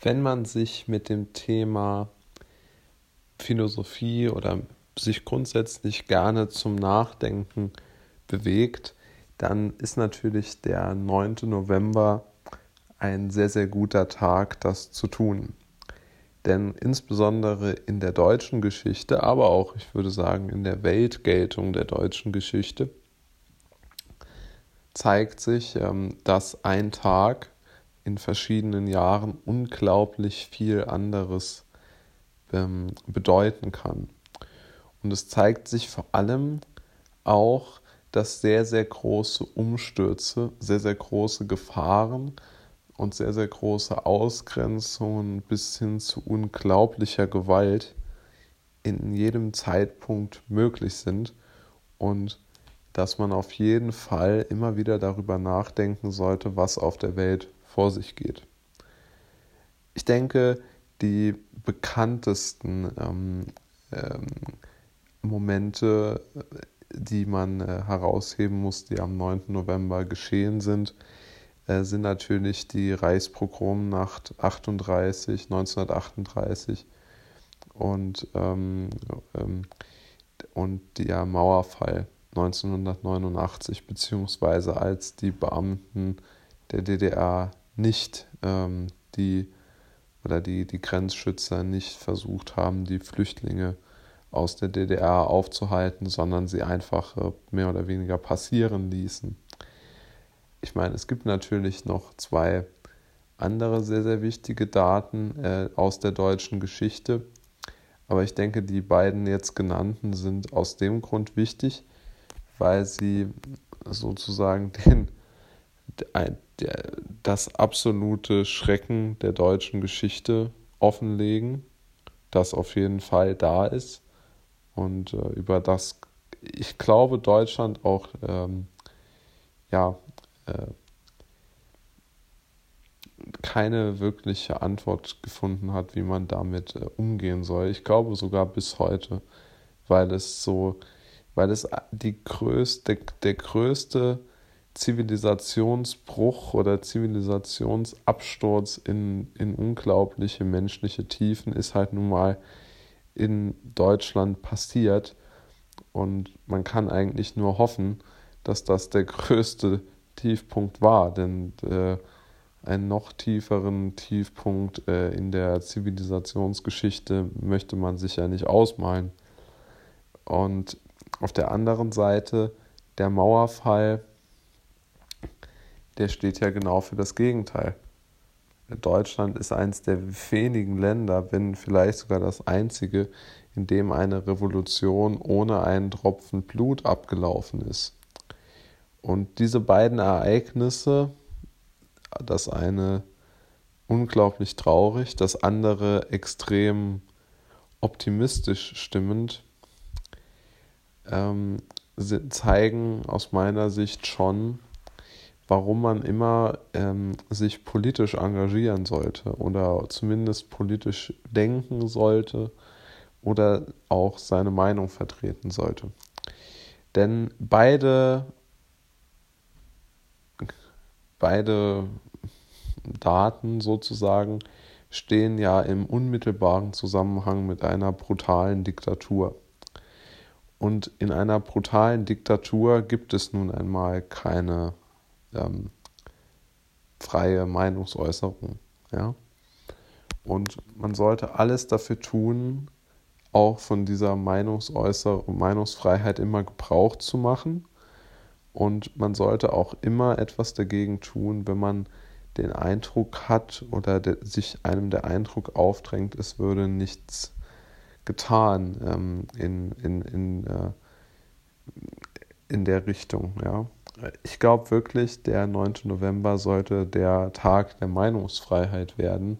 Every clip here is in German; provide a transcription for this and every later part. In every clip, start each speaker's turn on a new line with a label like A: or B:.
A: wenn man sich mit dem Thema Philosophie oder sich grundsätzlich gerne zum Nachdenken bewegt, dann ist natürlich der 9. November ein sehr, sehr guter Tag, das zu tun. Denn insbesondere in der deutschen Geschichte, aber auch, ich würde sagen, in der Weltgeltung der deutschen Geschichte, zeigt sich, ähm, dass ein Tag in verschiedenen Jahren unglaublich viel anderes ähm, bedeuten kann. Und es zeigt sich vor allem auch, dass sehr, sehr große Umstürze, sehr, sehr große Gefahren und sehr, sehr große Ausgrenzungen bis hin zu unglaublicher Gewalt in jedem Zeitpunkt möglich sind und dass man auf jeden Fall immer wieder darüber nachdenken sollte, was auf der Welt vor sich geht. Ich denke, die bekanntesten ähm, ähm, Momente, die man äh, herausheben muss, die am 9. November geschehen sind, äh, sind natürlich die Reichspogromnacht 38, 1938 und, ähm, ähm, und der Mauerfall 1989, beziehungsweise als die Beamten der DDR nicht ähm, die oder die, die Grenzschützer nicht versucht haben, die Flüchtlinge aus der DDR aufzuhalten, sondern sie einfach äh, mehr oder weniger passieren ließen. Ich meine, es gibt natürlich noch zwei andere sehr, sehr wichtige Daten äh, aus der deutschen Geschichte, aber ich denke, die beiden jetzt genannten sind aus dem Grund wichtig, weil sie sozusagen den, das absolute Schrecken der deutschen Geschichte offenlegen, das auf jeden Fall da ist und äh, über das ich glaube Deutschland auch ähm, ja äh, keine wirkliche Antwort gefunden hat, wie man damit äh, umgehen soll. Ich glaube sogar bis heute, weil es so, weil es die größte, der größte Zivilisationsbruch oder Zivilisationsabsturz in, in unglaubliche menschliche Tiefen ist halt nun mal in Deutschland passiert. Und man kann eigentlich nur hoffen, dass das der größte Tiefpunkt war, denn äh, einen noch tieferen Tiefpunkt äh, in der Zivilisationsgeschichte möchte man sich ja nicht ausmalen. Und auf der anderen Seite der Mauerfall der steht ja genau für das Gegenteil. Deutschland ist eines der wenigen Länder, wenn vielleicht sogar das einzige, in dem eine Revolution ohne einen Tropfen Blut abgelaufen ist. Und diese beiden Ereignisse, das eine unglaublich traurig, das andere extrem optimistisch stimmend, ähm, zeigen aus meiner Sicht schon, warum man immer ähm, sich politisch engagieren sollte oder zumindest politisch denken sollte oder auch seine Meinung vertreten sollte. Denn beide, beide Daten sozusagen stehen ja im unmittelbaren Zusammenhang mit einer brutalen Diktatur. Und in einer brutalen Diktatur gibt es nun einmal keine ähm, freie Meinungsäußerung. Ja? Und man sollte alles dafür tun, auch von dieser Meinungsäußerung, Meinungsfreiheit immer Gebrauch zu machen. Und man sollte auch immer etwas dagegen tun, wenn man den Eindruck hat oder de, sich einem der Eindruck aufdrängt, es würde nichts getan ähm, in, in, in, äh, in der Richtung. Ja? Ich glaube wirklich, der 9. November sollte der Tag der Meinungsfreiheit werden,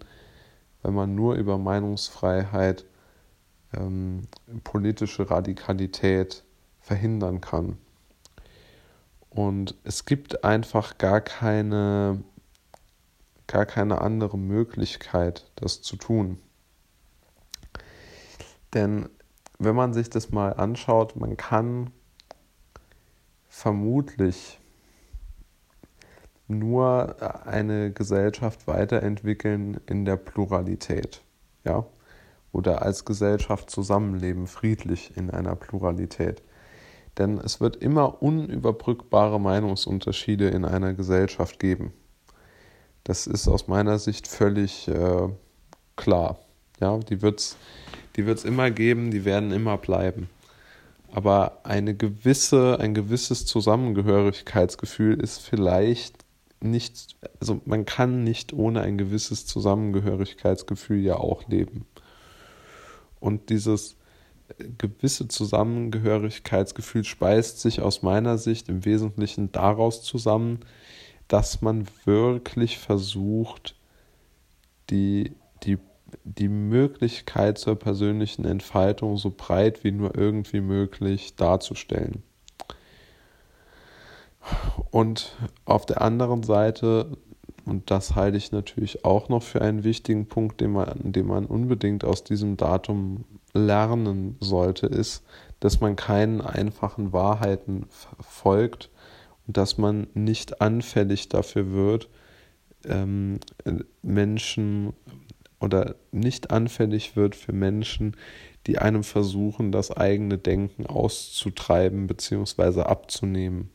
A: wenn man nur über Meinungsfreiheit ähm, politische Radikalität verhindern kann. Und es gibt einfach gar keine, gar keine andere Möglichkeit, das zu tun. Denn wenn man sich das mal anschaut, man kann vermutlich nur eine Gesellschaft weiterentwickeln in der Pluralität, ja, oder als Gesellschaft zusammenleben, friedlich in einer Pluralität. Denn es wird immer unüberbrückbare Meinungsunterschiede in einer Gesellschaft geben. Das ist aus meiner Sicht völlig äh, klar. Ja, die wird es die wird's immer geben, die werden immer bleiben. Aber eine gewisse, ein gewisses Zusammengehörigkeitsgefühl ist vielleicht nicht, also man kann nicht ohne ein gewisses Zusammengehörigkeitsgefühl ja auch leben. Und dieses gewisse Zusammengehörigkeitsgefühl speist sich aus meiner Sicht im Wesentlichen daraus zusammen, dass man wirklich versucht, die, die, die Möglichkeit zur persönlichen Entfaltung so breit wie nur irgendwie möglich darzustellen. Und auf der anderen Seite, und das halte ich natürlich auch noch für einen wichtigen Punkt, den man, den man unbedingt aus diesem Datum lernen sollte, ist, dass man keinen einfachen Wahrheiten folgt und dass man nicht anfällig dafür wird, ähm, Menschen oder nicht anfällig wird für Menschen, die einem versuchen, das eigene Denken auszutreiben bzw. abzunehmen.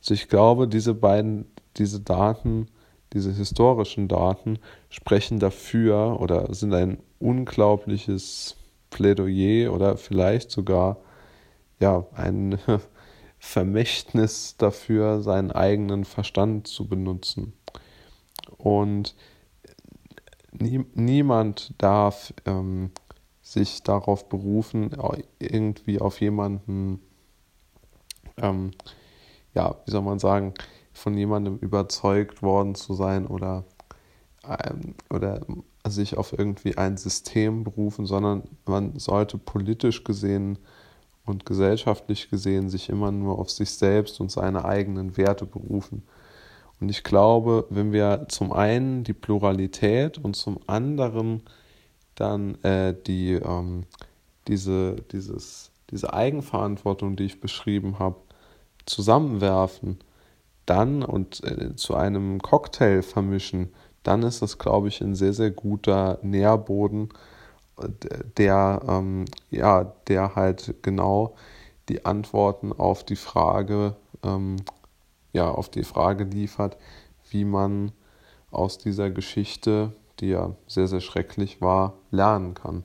A: Also ich glaube, diese beiden, diese Daten, diese historischen Daten sprechen dafür oder sind ein unglaubliches Plädoyer oder vielleicht sogar ja ein Vermächtnis dafür, seinen eigenen Verstand zu benutzen. Und nie, niemand darf ähm, sich darauf berufen, irgendwie auf jemanden ähm, ja, wie soll man sagen, von jemandem überzeugt worden zu sein oder, ähm, oder sich auf irgendwie ein System berufen, sondern man sollte politisch gesehen und gesellschaftlich gesehen sich immer nur auf sich selbst und seine eigenen Werte berufen. Und ich glaube, wenn wir zum einen die Pluralität und zum anderen dann äh, die, ähm, diese, dieses, diese Eigenverantwortung, die ich beschrieben habe, zusammenwerfen, dann und äh, zu einem Cocktail vermischen, dann ist das, glaube ich, ein sehr, sehr guter Nährboden, der, ähm, ja, der halt genau die Antworten auf die Frage, ähm, ja, auf die Frage liefert, wie man aus dieser Geschichte, die ja sehr, sehr schrecklich war, lernen kann.